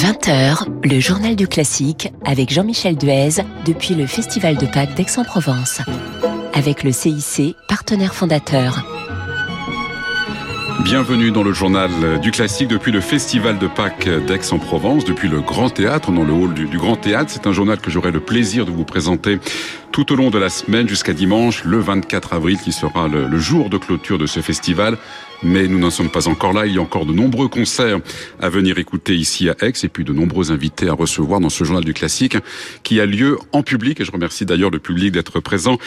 20h, le journal du classique avec Jean-Michel Duez depuis le Festival de Pâques d'Aix-en-Provence. Avec le CIC, partenaire fondateur. Bienvenue dans le journal du classique depuis le Festival de Pâques d'Aix-en-Provence, depuis le Grand Théâtre, dans le hall du, Grand Théâtre. C'est un journal que j'aurai le plaisir de vous présenter tout au long de la semaine jusqu'à dimanche, le 24 avril, qui sera le jour de clôture de ce festival. Mais nous n'en sommes pas encore là. Il y a encore de nombreux concerts à venir écouter ici à Aix et puis de nombreux invités à recevoir dans ce journal du classique qui a lieu en public. Et je remercie d'ailleurs le public d'être présent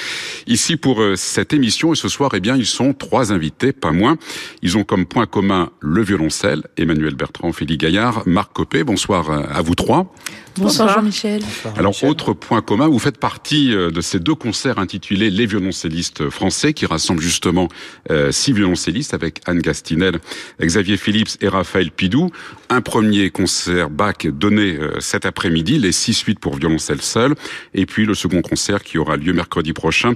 ici pour euh, cette émission. Et ce soir, eh bien, ils sont trois invités, pas moins. Ils ont comme point commun le violoncelle, Emmanuel Bertrand, Félix Gaillard, Marc Copé. Bonsoir à vous trois. Bonsoir Jean-Michel. Alors, autre point commun, vous faites partie euh, de ces deux concerts intitulés Les violoncellistes français, qui rassemblent justement euh, six violoncellistes avec Anne Gastinel, Xavier Phillips et Raphaël Pidou. Un premier concert Bach donné euh, cet après-midi, les six suites pour violoncelle seul, et puis le second concert qui aura lieu mercredi prochain,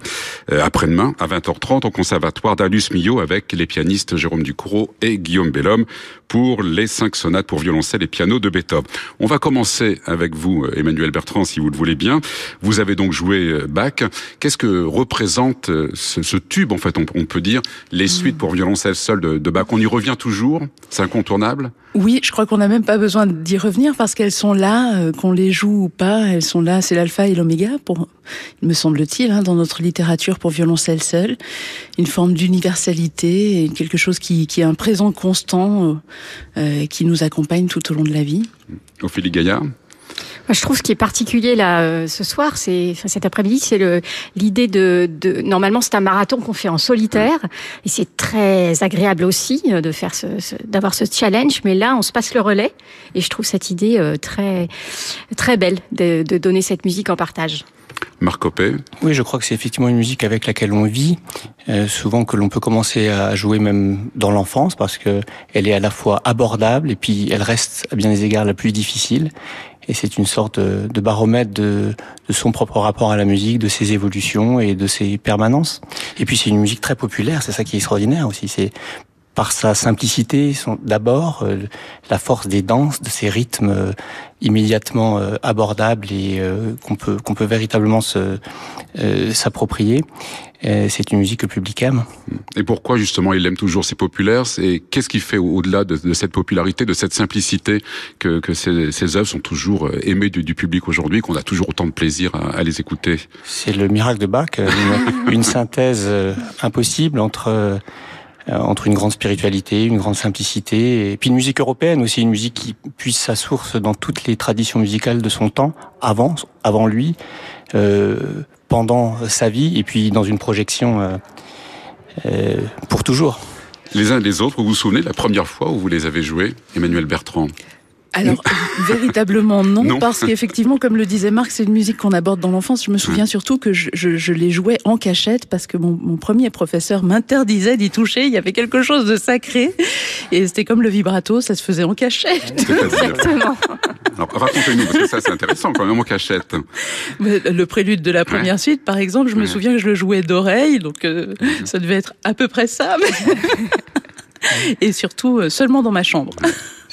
après-demain, à 20h30, au conservatoire d'Alus Millau avec les pianistes Jérôme Ducrot et Guillaume Bellhomme pour les cinq sonates pour violoncelle et piano de Beethoven. On va commencer avec vous, euh, Emmanuel Bertrand, si vous le voulez bien. Vous avez donc joué euh, Bach. Qu'est-ce que représente euh, ce, tube, en fait, on, peut dire, les suites pour violoncelle seule de, de Bach? On y revient toujours? C'est incontournable? Oui, je crois qu'on n'a même pas besoin d'y revenir parce qu'elles sont là, qu'on les joue ou pas, elles sont là, c'est l'alpha et l'oméga, me semble-t-il, hein, dans notre littérature pour violoncelle seule. Une forme d'universalité, quelque chose qui, est un présent constant, euh, qui nous accompagne tout au long de la vie. Ophélie Gaillard je trouve ce qui est particulier là euh, ce soir, c'est enfin, cet après-midi, c'est l'idée de, de, normalement c'est un marathon qu'on fait en solitaire et c'est très agréable aussi euh, de faire ce, d'avoir ce challenge. Mais là, on se passe le relais et je trouve cette idée euh, très très belle de, de donner cette musique en partage. Marc Copé. Oui, je crois que c'est effectivement une musique avec laquelle on vit, euh, souvent que l'on peut commencer à jouer même dans l'enfance parce que elle est à la fois abordable et puis elle reste à bien des égards la plus difficile et c'est une sorte de, baromètre de, son propre rapport à la musique, de ses évolutions et de ses permanences. Et puis c'est une musique très populaire, c'est ça qui est extraordinaire aussi. C'est par sa simplicité, d'abord, euh, la force des danses, de ces rythmes euh, immédiatement euh, abordables et qu'on peut qu'on peut véritablement se s'approprier. C'est une musique que le public aime. Et pourquoi justement il aime toujours C'est populaire? Et qu'est-ce qui fait au-delà de, cette popularité, de cette simplicité, que, que ces, ces, œuvres sont toujours aimées du, public aujourd'hui, qu'on a toujours autant de plaisir à, les écouter? C'est le miracle de Bach, une, une synthèse impossible entre euh, entre une grande spiritualité, une grande simplicité, et puis une musique européenne aussi, une musique qui puise sa source dans toutes les traditions musicales de son temps, avant, avant lui, euh, pendant sa vie, et puis dans une projection euh, euh pour toujours. Les uns et les autres, vous vous souvenez de la première fois où vous les avez joués, Emmanuel Bertrand? Alors, véritablement non, parce qu'effectivement, comme le disait Marc, c'est une musique qu'on aborde dans l'enfance. Je me souviens surtout que je, je, je, les jouais en cachette parce que mon, mon premier professeur m'interdisait d'y toucher. Il y avait quelque chose de sacré. Et c'était comme le vibrato, ça se faisait en cachette. Exactement. Alors, racontez-nous, parce que ça, c'est intéressant quand même en cachette. Le prélude de la première suite, par exemple, je me souviens que je le jouais d'oreille, donc euh, mhm. ça devait être à peu près ça. Et surtout, euh, seulement dans ma chambre.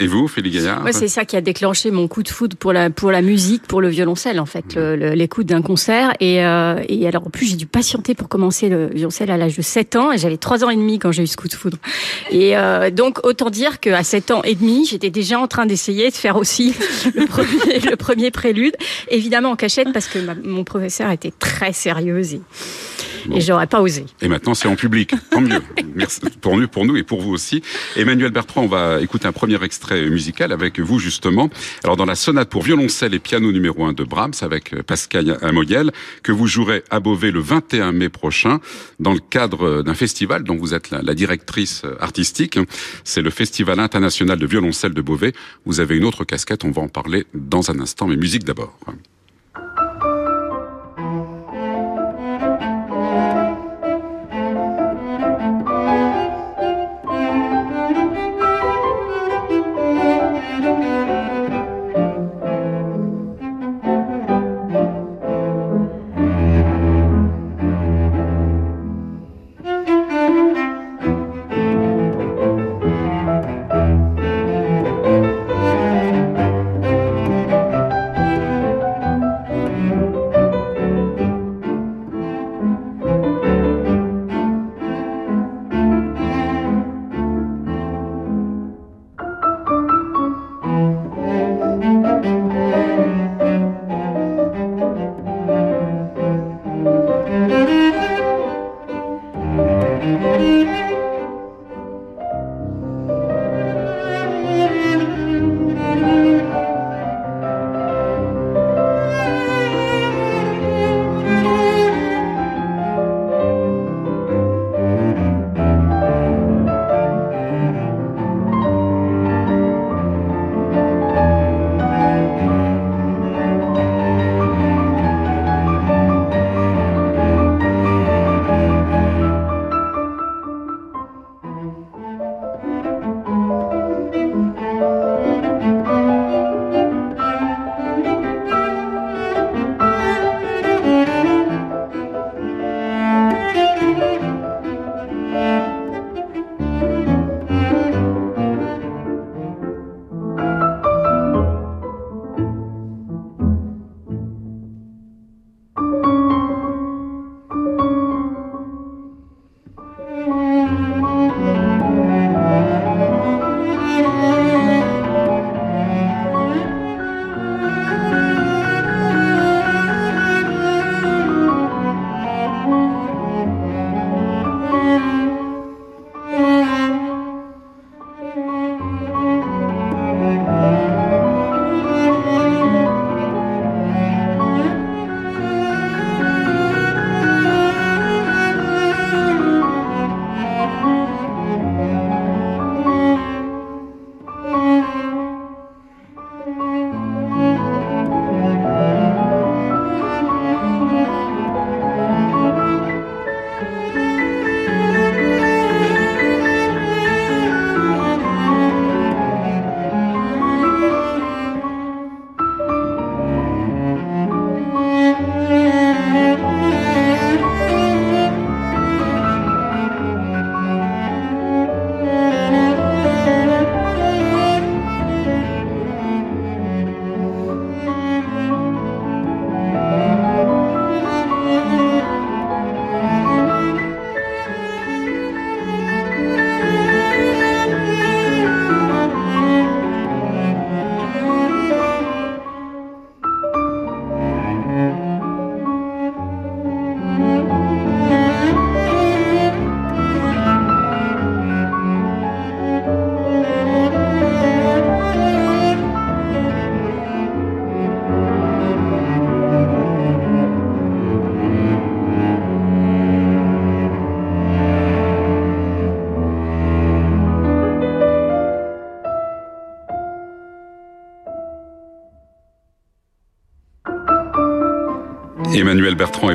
Et vous, Félix Gaillard ouais, C'est ça qui a déclenché mon coup de foudre pour la, pour la musique, pour le violoncelle, en fait, l'écoute d'un concert. Et, euh, et alors, en plus, j'ai dû patienter pour commencer le violoncelle à l'âge de 7 ans. Et j'avais 3 ans et demi quand j'ai eu ce coup de foudre. Et euh, donc, autant dire qu'à 7 ans et demi, j'étais déjà en train d'essayer de faire aussi le premier, le premier prélude. Évidemment en cachette, parce que mon professeur était très sérieuse. Et, et j'aurais pas osé. Et maintenant, c'est en public. Tant mieux. Merci pour nous, pour nous et pour vous aussi. Emmanuel Bertrand, on va écouter un premier extrait musical avec vous, justement. Alors, dans la sonate pour violoncelle et piano numéro 1 de Brahms avec Pascal Amoyel, que vous jouerez à Beauvais le 21 mai prochain dans le cadre d'un festival dont vous êtes la, la directrice artistique. C'est le Festival international de violoncelle de Beauvais. Vous avez une autre casquette, on va en parler dans un instant, mais musique d'abord.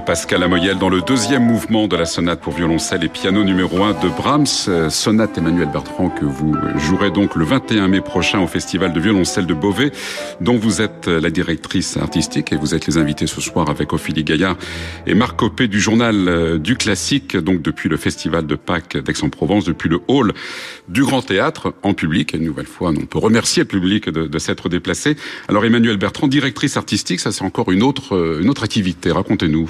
Pascal Amoyel dans le deuxième mouvement de la sonate pour violoncelle et piano numéro 1 de Brahms. Euh, sonate Emmanuel Bertrand que vous jouerez donc le 21 mai prochain au Festival de violoncelle de Beauvais, dont vous êtes la directrice artistique et vous êtes les invités ce soir avec Ophélie Gaillard et Marc Copé du journal euh, du classique, donc depuis le Festival de Pâques d'Aix-en-Provence, depuis le hall du Grand Théâtre en public. Et une nouvelle fois, on peut remercier le public de, de s'être déplacé. Alors Emmanuel Bertrand, directrice artistique, ça c'est encore une autre, euh, une autre activité. Racontez-nous.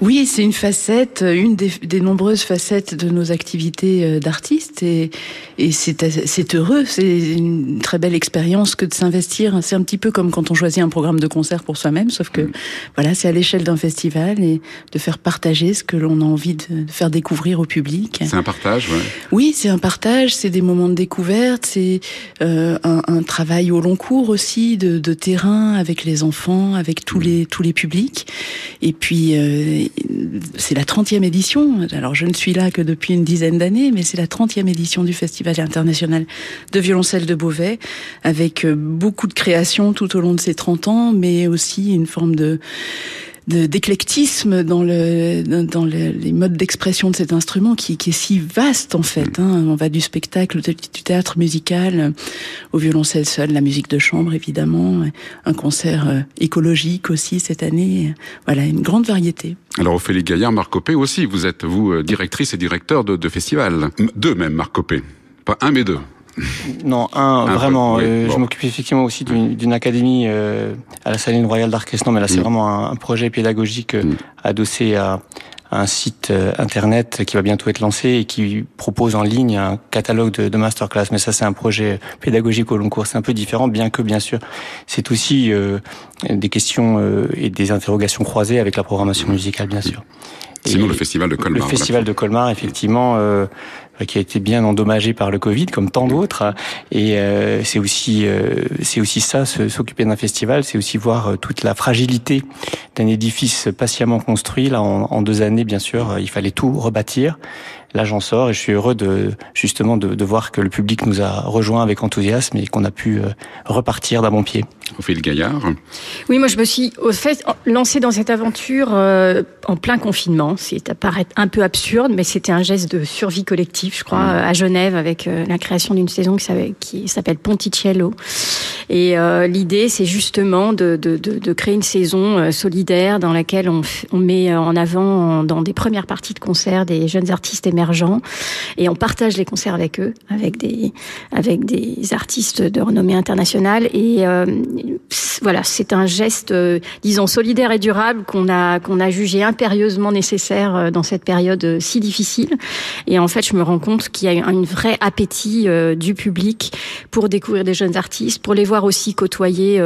Oui, c'est une facette, une des, des, nombreuses facettes de nos activités euh, d'artistes et, et c'est heureux, c'est une très belle expérience que de s'investir. C'est un petit peu comme quand on choisit un programme de concert pour soi-même, sauf que mm. voilà, c'est à l'échelle d'un festival et de faire partager ce que l'on a envie de, faire découvrir au public. C'est un partage, ouais. Oui, c'est un partage, c'est des moments de découverte, c'est euh, un, un, travail au long cours aussi de, de, terrain avec les enfants, avec tous mm. les tous les publics. Et puis euh, c'est la 30e édition. Alors je ne suis là que depuis une dizaine d'années, mais c'est la 30e édition du Festival international de violoncelle de Beauvais, avec euh, beaucoup de créations tout au long de ces 30 ans, mais aussi une forme de d'éclectisme dans le dans le, les modes d'expression de cet instrument qui, qui est si vaste en fait. Hein. On va du spectacle, du théâtre musical au violoncelle seul, la musique de chambre évidemment, un concert euh, écologique aussi cette année. Voilà, une grande variété. Alors Ophélie Gaillard, Marc Copé aussi, vous êtes vous euh, directrice et directeur de, de festival. Deux même, Marc Copé. Pas un mais deux. Non, un, vraiment. Euh, je m'occupe effectivement aussi d'une académie euh, à la Saline Royale d'Arquestan, mais là c'est mm. vraiment un, projet pédagogique euh, mm. adossé à, un site internet qui va bientôt être lancé et qui propose en ligne un catalogue de, de masterclass. Mais ça, c'est un projet pédagogique au long cours. C'est un peu différent, bien que, bien sûr, c'est aussi des questions et des interrogations croisées avec la programmation musicale, bien sûr. Sinon, le festival de Colmar. Le festival de Colmar, effectivement, euh, qui a été bien endommagé par le Covid, comme tant d'autres. Et euh, c'est aussi, euh, c'est aussi ça, s'occuper d'un festival, c'est aussi voir euh, toute la fragilité d'un édifice patiemment construit. Là, en, en, deux années, bien sûr, il fallait tout rebâtir. Là, j'en sors et je suis heureux de justement de, de, voir que le public nous a rejoints avec enthousiasme et qu'on a pu repartir d'un bon pied. Ophélie Gaillard. Oui, moi je me suis au fait lancée dans cette aventure euh, en plein confinement. C'est paraître un peu absurde, mais c'était un geste de survie collective, je crois, mmh. à Genève avec euh, la création d'une saison qui s'appelle Ponticello. Et euh, l'idée, c'est justement de, de, de, de, créer une saison euh, solidaire dans laquelle on, on met en avant dans des premières parties de concert des jeunes artistes émergents et on partage les concerts avec eux, avec des avec des artistes de renommée internationale et voilà, c'est un geste, euh, disons, solidaire et durable qu'on a qu'on a jugé impérieusement nécessaire euh, dans cette période euh, si difficile. Et en fait, je me rends compte qu'il y a un vrai appétit du public pour découvrir des jeunes artistes, pour les voir aussi côtoyer.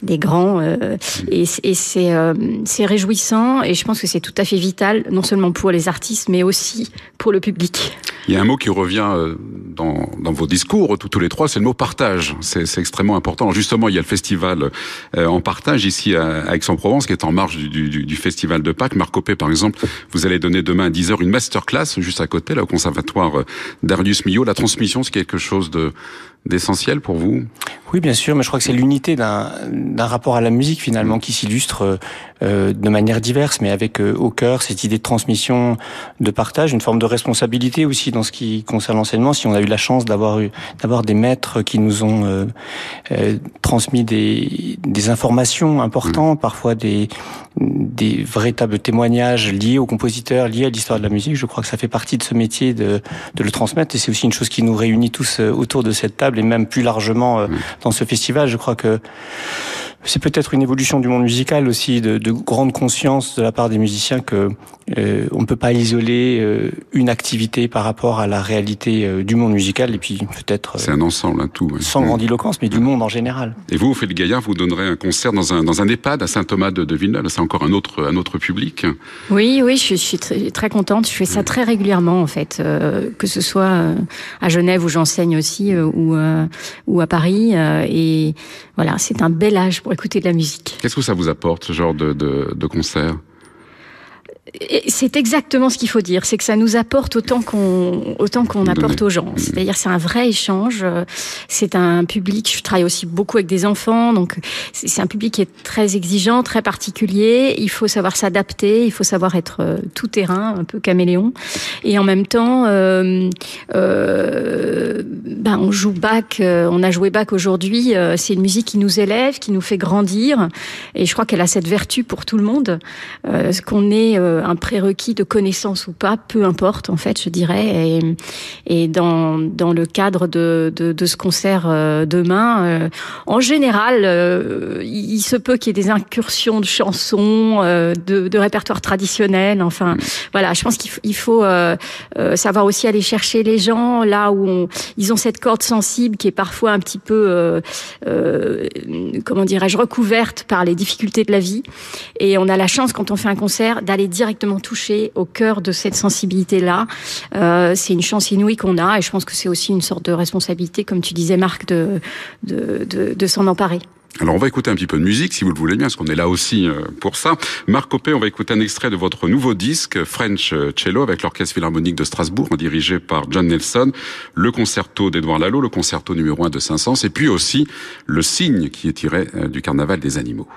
Des grands. Euh, et, et c'est euh, c'est réjouissant et je pense que c'est tout à fait vital, non seulement pour les artistes, mais aussi pour le public. Il y a un mot qui revient euh, dans, dans vos discours, tous les trois, c'est le mot partage. C'est extrêmement important. Justement, il y a le festival en partage ici à, Aix-en-Provence, qui est en marge du, du, du, festival de Pâques. Marc Copé, par exemple, vous allez donner demain à 10h une masterclass juste à côté, là, au conservatoire d'Arius Millot. La transmission, c'est quelque chose de d'essentiel pour vous? Oui, bien sûr, mais je crois que c'est l'unité d'un rapport à la musique finalement qui s'illustre euh, de manière diverse, mais avec euh, au cœur cette idée de transmission, de partage, une forme de responsabilité aussi dans ce qui concerne l'enseignement. Si on a eu la chance d'avoir eu d'avoir des maîtres qui nous ont euh, euh transmis des, des informations importantes, mmh. parfois des des véritables témoignages liés aux compositeurs, liés à l'histoire de la musique. Je crois que ça fait partie de ce métier de, de le transmettre et c'est aussi une chose qui nous réunit tous autour de cette table et même plus largement mmh. dans ce festival. Je crois que c'est peut-être une évolution du monde musical aussi, de, de, grande conscience de la part des musiciens que euh, on ne peut pas isoler euh, une activité par rapport à la réalité euh, du monde musical et puis peut-être. c'est un ensemble, un tout. Ouais. Sans grandiloquence, mais du monde en général. Et vous, Ophélie Gaillard, vous donnerez un concert dans un dans un EHPAD à Saint-Thomas de, de Villeneuve. C'est encore un autre un autre public. Oui, oui, je, je suis très, très, contente. Je fais ça très régulièrement en fait, que ce soit à Genève où j'enseigne aussi ou ou à Paris. et voilà, c'est un bel âge pour écouter de la musique. Qu'est-ce que ça vous apporte ce genre de, de, de concert? C'est exactement ce qu'il faut dire, c'est que ça nous apporte autant qu'on autant qu'on apporte aux gens. C'est-à-dire c'est un vrai échange. C'est un public. Je travaille aussi beaucoup avec des enfants, donc c'est un public qui est très exigeant, très particulier. Il faut savoir s'adapter, il faut savoir être euh, tout terrain, un peu caméléon, et en même temps, euh, euh, ben on joue Bach, euh, on a joué Bach aujourd'hui. c'est une musique qui nous élève, qui nous fait grandir, et je crois qu'elle a cette vertu pour tout le monde, ce qu'on est un prérequis de connaissance ou pas, peu importe en fait, je dirais. Et, dans, dans le cadre de, de, ce concert euh, demain, euh, en général, euh, il se peut qu'il y ait des incursions de chansons, de, de répertoire traditionnel. Enfin, voilà, je pense qu'il faut savoir aussi aller chercher les gens là où ils ont cette corde sensible qui est parfois un petit peu, comment dirais-je, recouverte par les difficultés de la vie. Et on a la chance quand on fait un concert d'aller directement directement touché au cœur de cette sensibilité-là. Euh, c'est une chance inouïe qu'on a et je pense que c'est aussi une sorte de responsabilité, comme tu disais Marc, de, s'en emparer. Alors on va écouter un petit peu de musique si vous le voulez bien, parce qu'on est là aussi euh, pour ça. Marc Copé, on va écouter un extrait de votre nouveau disque French Cello avec l'Orchestre Philharmonique de Strasbourg, dirigé par John Nelson, le concerto d'Edouard Lalo, le concerto numéro 1 de Saint-Saëns, et puis aussi le signe qui est tiré euh, du Carnaval des animaux.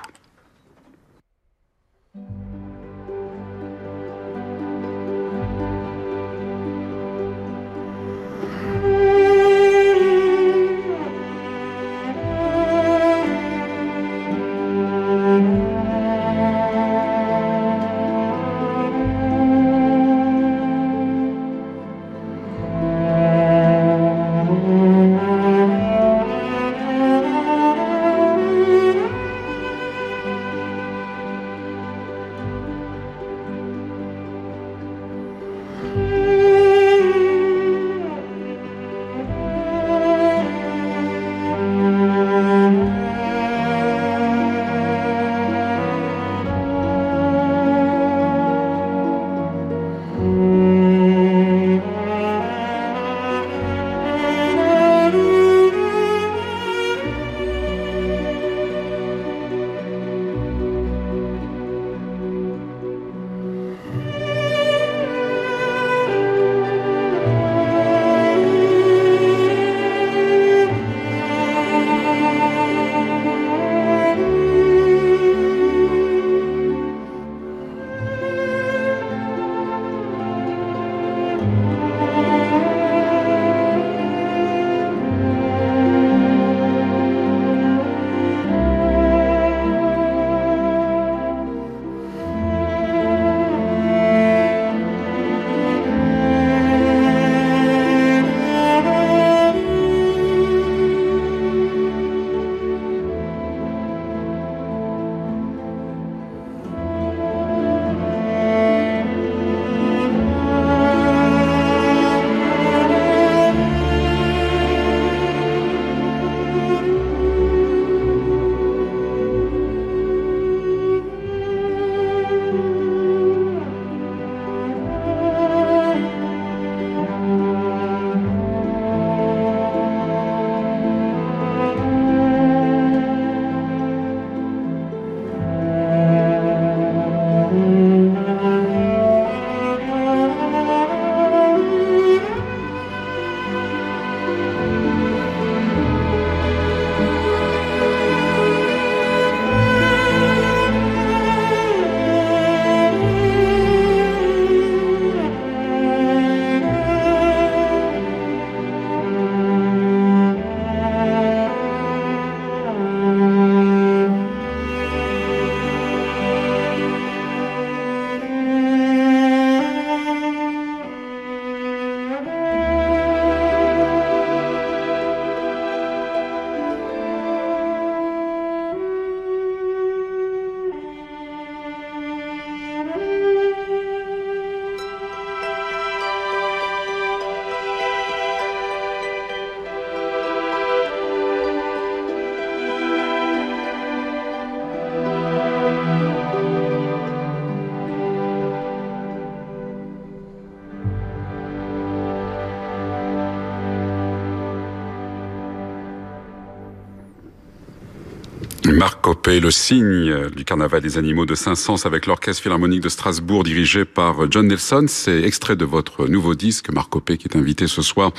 Marc Copé, le signe du carnaval des animaux de Saint-Saëns avec l'orchestre philharmonique de Strasbourg dirigé par John Nelson. C'est extrait de votre nouveau disque, Marc Copé, qui est invité ce soir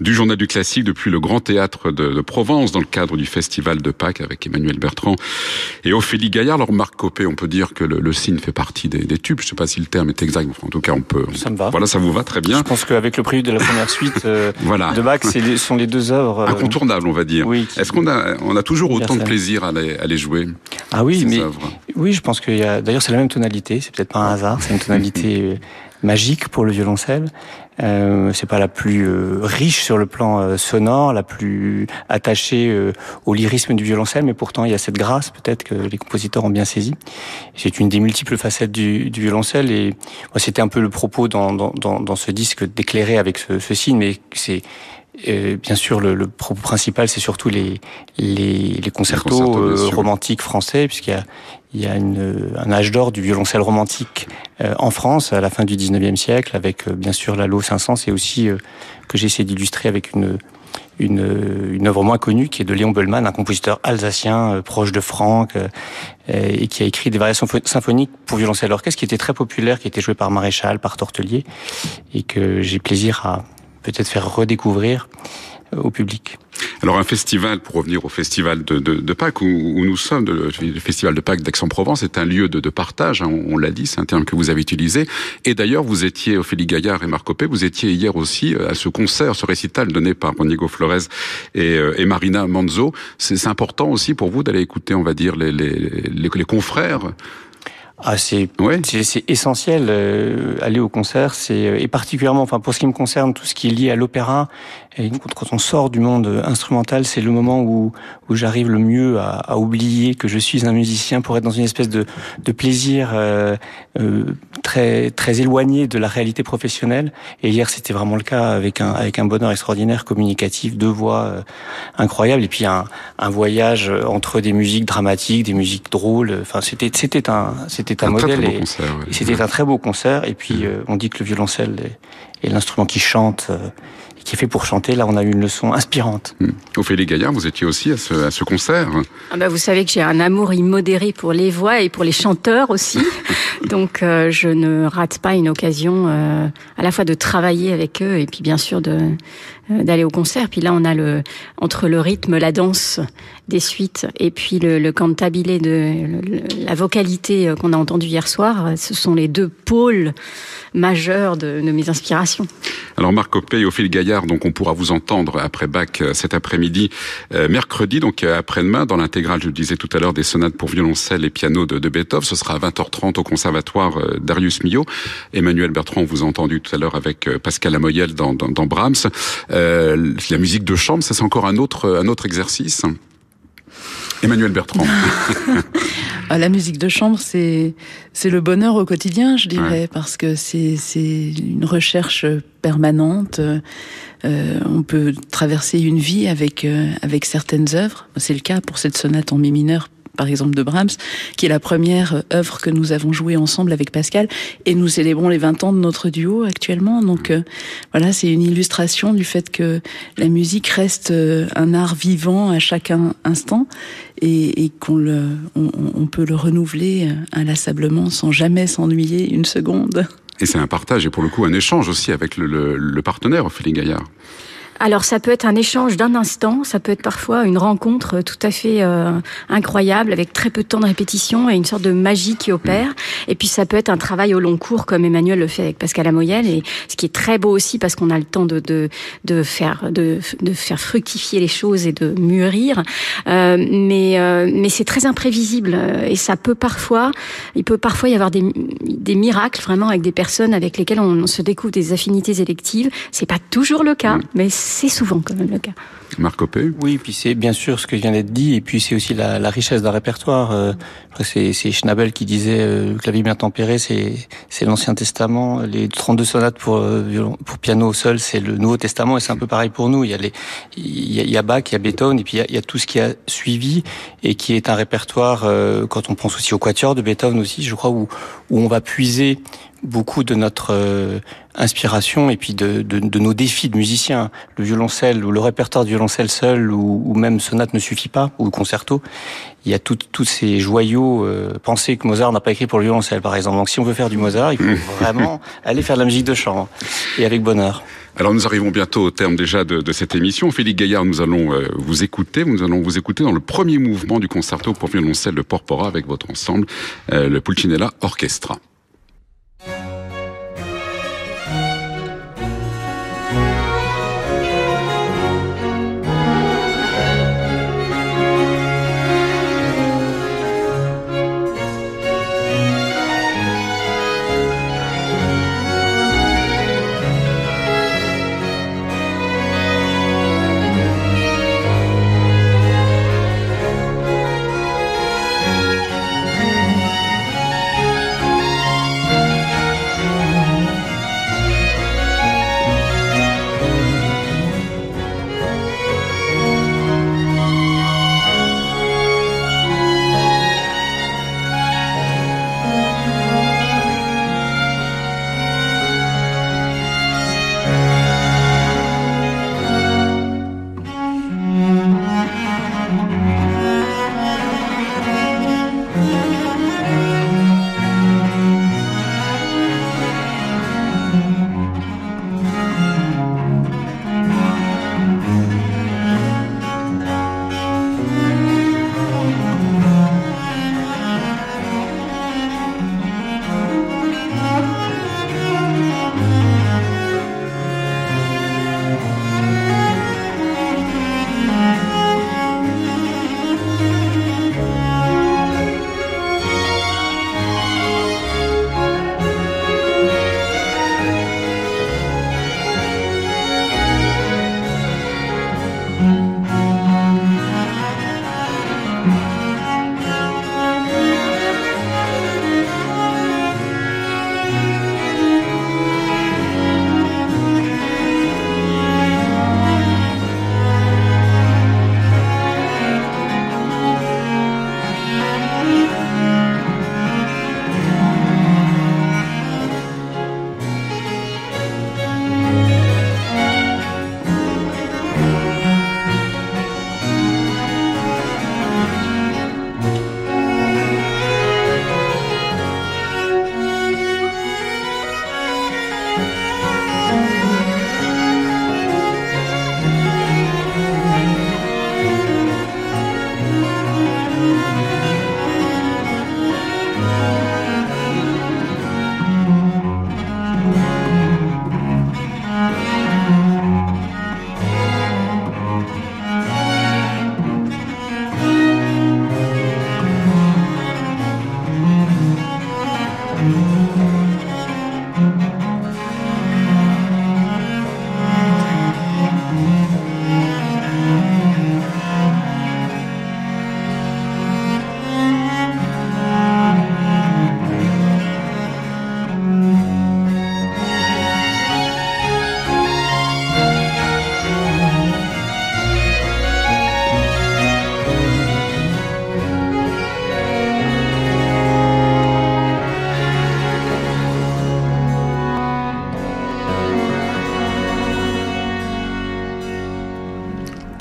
du Journal du Classique depuis le Grand Théâtre de, de Provence dans le cadre du Festival de Pâques avec Emmanuel Bertrand et Ophélie Gaillard. Alors Marc Copé, on peut dire que le, le signe fait partie des, des, tubes. Je ne sais pas si le terme est exact, mais en tout cas on peut. Ça me va. Voilà, ça vous va très bien. Je pense qu'avec le prélude de la première suite euh, voilà. de Bach, ce sont les deux œuvres euh, incontournables, on va dire. Oui, Est-ce qu'on a, on a toujours autant de plaisir à les, les jouer Ah oui, mais œuvres oui, je pense qu'il y a. D'ailleurs, c'est la même tonalité. C'est peut-être pas un hasard. C'est une tonalité magique pour le violoncelle. Euh, c'est pas la plus euh, riche sur le plan euh, sonore, la plus attachée euh, au lyrisme du violoncelle, mais pourtant il y a cette grâce peut-être que les compositeurs ont bien saisi. C'est une des multiples facettes du, du violoncelle et c'était un peu le propos dans, dans, dans, dans ce disque d'éclairer avec ce, ce signe, mais c'est euh, bien sûr, le, le, propos principal, c'est surtout les, les, les concertos, les concertos euh, romantiques français, puisqu'il y a, il y a une, un âge d'or du violoncelle romantique euh, en France à la fin du 19e siècle, avec bien sûr l'Allo 500, c'est aussi que j'ai essayé d'illustrer avec une, une, une œuvre moins connue qui est de Léon Bellman, un compositeur alsacien proche de Franck et qui a écrit des variations symphoniques pour violoncelle orchestre qui était très populaire, qui était joué par Maréchal, par Tortelier et que j'ai plaisir à, peut-être faire redécouvrir au public. Alors un festival, pour revenir au festival de, Pâques où, nous sommes, le, festival de Pâques d'Aix-en-Provence est un lieu de, partage, hein, on, l'a dit, c'est un terme que vous avez utilisé. Et d'ailleurs, vous étiez, Ophélie Gaillard et Marc Copé, vous étiez hier aussi à ce concert, ce récital donné par Ronigo Flores et, et Marina Manzo. C'est important aussi pour vous d'aller écouter, on va dire, les confrères ah, c'est ouais. essentiel euh, aller au concert, c'est et particulièrement, enfin pour ce qui me concerne, tout ce qui est lié à l'opéra. Et quand on sort du monde instrumental, c'est le moment où où j'arrive le mieux à, à, oublier que je suis un musicien pour être dans une espèce de de plaisir euh, euh, très très éloigné de la réalité professionnelle. Et hier, c'était vraiment le cas avec un avec un bonheur extraordinaire, communicatif, deux voix euh, incroyables, et puis un un voyage entre des musiques dramatiques, des musiques drôles. Enfin, c'était c'était un c'était un, un, modèle et, concert, ouais. et c'était un très beau concert. Et puis euh, on dit que le violoncelle est, est l'instrument qui chante euh, qui est fait pour chanter. Là, on a eu une leçon inspirante. Mmh. Ophélie Gaillard, vous étiez aussi à ce, à ce concert. Ah bah vous savez que j'ai un amour immodéré pour les voix et pour les chanteurs aussi. Donc euh, je ne rate pas une occasion euh, à la fois de travailler avec eux et puis bien sûr de d'aller au concert. Puis là, on a le entre le rythme, la danse des suites et puis le, le de la vocalité qu'on a entendue hier soir. Ce sont les deux pôles majeurs de, de mes inspirations. Alors Marc Copé et Gaillard, donc on pourra vous entendre après bac cet après-midi, euh, mercredi, donc après-demain, dans l'intégrale, je le disais tout à l'heure, des sonates pour violoncelle et piano de, de Beethoven. Ce sera à 20h30 au conservatoire euh, Darius Milhaud. Emmanuel Bertrand, on vous a entendu tout à l'heure avec euh, Pascal Lamoyel dans, dans, dans Brahms. Euh, la musique de chambre, ça c'est encore un autre, un autre exercice Emmanuel Bertrand. la musique de chambre, c'est c'est le bonheur au quotidien, je dirais, ouais. parce que c'est c'est une recherche permanente. Euh, on peut traverser une vie avec euh, avec certaines œuvres. C'est le cas pour cette sonate en mi mineur par exemple de Brahms, qui est la première œuvre que nous avons jouée ensemble avec Pascal, et nous célébrons les 20 ans de notre duo actuellement. Donc euh, voilà, c'est une illustration du fait que la musique reste euh, un art vivant à chaque instant, et, qu'on le, on, peut le renouveler euh, inlassablement sans jamais s'ennuyer une seconde. Et c'est un partage et pour le coup un échange aussi avec le, le, le partenaire, Ophélie Gaillard. Alors ça peut être un échange d'un instant, ça peut être parfois une rencontre tout à fait euh, incroyable avec très peu de temps de répétition et une sorte de magie qui opère. Et puis ça peut être un travail au long cours comme Emmanuel le fait avec Pascal Amoyel et ce qui est très beau aussi parce qu'on a le temps de, de, de faire de, de, faire fructifier les choses et de mûrir. Euh, mais euh, mais c'est très imprévisible et ça peut parfois il peut parfois y avoir des, des miracles vraiment avec des personnes avec lesquelles on, se découvre des affinités électives. C'est pas toujours le cas, mmh. mais c'est souvent quand même le cas. Marc Copé Oui, puis c'est bien sûr ce que vient d'être dit, et puis c'est aussi la, la, richesse d'un répertoire. Euh, c'est Schnabel qui disait euh, que la vie bien tempérée, c'est l'Ancien Testament, les 32 sonates pour, euh, pour piano seul, c'est le Nouveau Testament, et c'est un peu pareil pour nous. Il y a, les, il y a, il y a Bach, il y a Beethoven, et puis il y a, il y a, tout ce qui a suivi, et qui est un répertoire, euh, quand on pense aussi au quatuor de Beethoven aussi, je crois, où, où on va puiser beaucoup de notre euh, inspiration et puis de, de, de, nos défis de musiciens. Le violoncelle ou le répertoire du violoncelle seul ou, même sonate ne suffit pas, ou concerto. Il y a tous ces joyaux euh, pensés que Mozart n'a pas écrit pour le violoncelle, par exemple. Donc si on veut faire du Mozart, il faut vraiment aller faire de la musique de chambre, et avec bonheur. Alors nous arrivons bientôt au terme déjà de, de cette émission. Félix Gaillard, nous allons euh, vous écouter. Nous allons vous écouter dans le premier mouvement du concerto pour violoncelle de Porpora avec votre ensemble, euh, le Pulcinella Orchestra.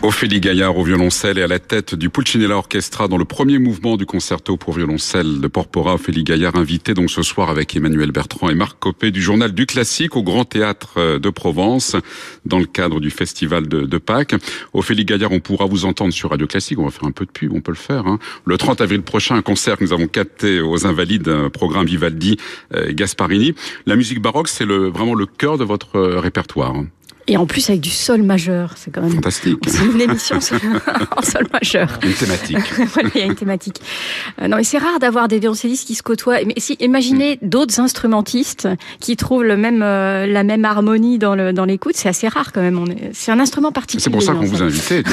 Ophélie Gaillard au violoncelle et à la tête du Pulcinella Orchestra dans le premier mouvement du concerto pour violoncelle de Porpora. Ophélie Gaillard invitée donc ce soir avec Emmanuel Bertrand et Marc Copé du journal du classique au Grand Théâtre euh, de Provence dans le cadre du festival de, Pâques. Ophélie Gaillard, on pourra vous entendre sur Radio Classique. On va faire un peu de pub, on peut le faire. Hein. Le 30 avril prochain, un concert que nous avons capté aux Invalides, un programme Vivaldi euh, Gasparini. La musique baroque, c'est le, vraiment le cœur de votre euh, répertoire. Et en plus avec du sol majeur, c'est quand même fantastique. C'est une émission en sol majeur. Une thématique. voilà, il y a une thématique. Euh, non, mais c'est rare d'avoir des violoncellistes qui se côtoient. Mais si, imaginez mm. d'autres instrumentistes qui trouvent le même, euh, la même harmonie dans le dans l'écoute, c'est assez rare quand même. C'est un instrument particulier. C'est pour ça qu'on vous a invité.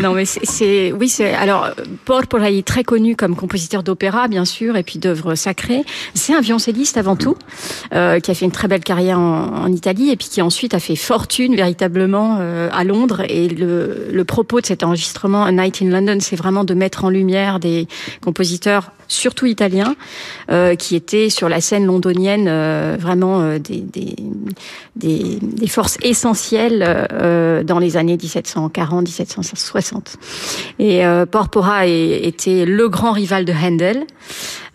non, mais c'est oui, c'est alors Porpora est très connu comme compositeur d'opéra, bien sûr, et puis d'œuvres sacrées. C'est un violoncelliste avant tout, euh, qui a fait une très belle carrière en, en Italie et puis qui en ensuite a fait fortune véritablement à Londres. Et le, propos de cet enregistrement, A Night in London, c'est vraiment de mettre en lumière des compositeurs surtout italiens, euh, qui étaient sur la scène londonienne euh, vraiment euh, des, forces essentielles euh, dans les années 1740-1760. Et Porpora était le grand rival de Handel.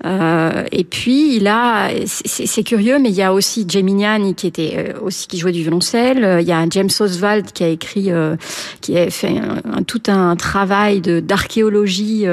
Euh, et puis il a, c'est curieux, mais il y a aussi Geminiani qui était aussi qui jouait du violoncelle. Il y a James Oswald qui a écrit, qui a fait tout un travail d'archéologie,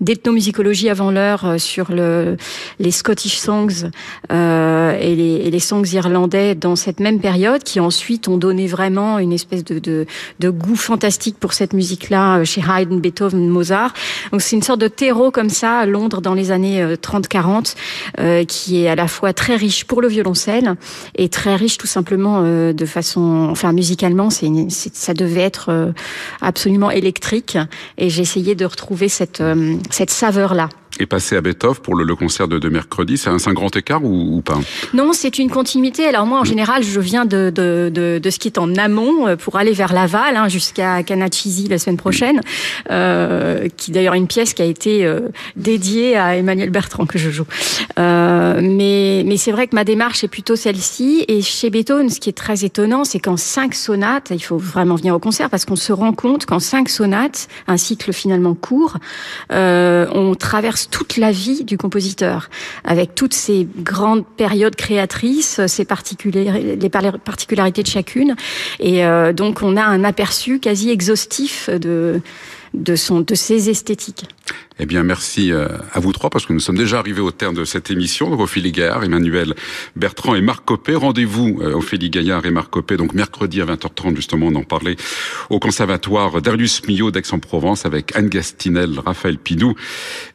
d'ethnomusicologie avant l'heure euh, sur le, les Scottish songs euh, et, les, songs irlandais dans cette même période, qui ensuite ont donné vraiment une espèce de, goût fantastique pour cette musique-là euh, chez Haydn, Beethoven, Mozart. Donc c'est une sorte de terreau comme ça à Londres dans les années 30-40, euh, qui est à la fois très riche pour le violoncelle et très riche tout simplement euh, de façon, enfin musicalement, c'est ça devait être absolument électrique. Et j'ai essayé de retrouver cette cette saveur là est passé à Beethoven pour le, le concert de, de mercredi. C'est un, un, grand écart ou, ou pas? Non, c'est une continuité. Alors moi, en général, je viens de, de, de, de, ce qui est en amont euh, pour aller vers Laval, hein, jusqu'à Canachisi la semaine prochaine, euh, qui d'ailleurs une pièce qui a été euh, dédiée à Emmanuel Bertrand que je joue. Euh, mais mais c'est vrai que ma démarche est plutôt celle-ci. Et chez Beethoven, ce qui est très étonnant, c'est qu'en cinq sonates, il faut vraiment venir au concert parce qu'on se rend compte qu'en cinq sonates, un cycle finalement court, on traverse toute la vie du compositeur, avec toutes ces grandes périodes créatrices, ces particularités, les particularités de chacune. Et euh, donc, on a un aperçu quasi exhaustif de, de, son, de ses esthétiques. Eh bien, merci euh, à vous trois, parce que nous sommes déjà arrivés au terme de cette émission. Donc, Ophélie Gaillard, Emmanuel Bertrand et Marc Copé. Rendez-vous, euh, Ophélie Gaillard et Marc Copé, donc mercredi à 20h30, justement, on en parlait, au conservatoire Darius Millot d'Aix-en-Provence, avec Anne Gastinel, Raphaël Pidou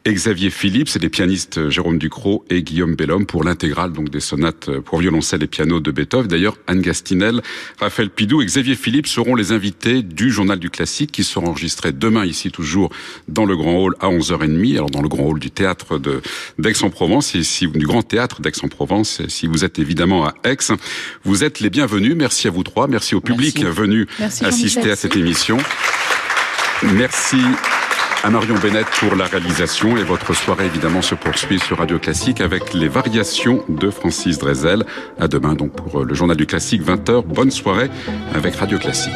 et Xavier Philippe. C'est les pianistes euh, Jérôme Ducrot et Guillaume Bellhomme pour l'intégrale, donc des sonates pour violoncelle et piano de Beethoven. D'ailleurs, Anne Gastinel, Raphaël Pidou et Xavier Philippe seront les invités du Journal du Classique, qui sera enregistré demain, ici, toujours, dans le Grand Hall à 11h alors dans le grand hall du théâtre de d'Aix-en-Provence, et si du grand théâtre d'Aix-en-Provence, si vous êtes évidemment à Aix, vous êtes les bienvenus. Merci à vous trois, merci au public venu assister à cette émission. Merci à Marion Bennett pour la réalisation et votre soirée évidemment se poursuit sur Radio Classique avec les variations de Francis Drezel. À demain donc pour le journal du classique 20h. Bonne soirée avec Radio Classique.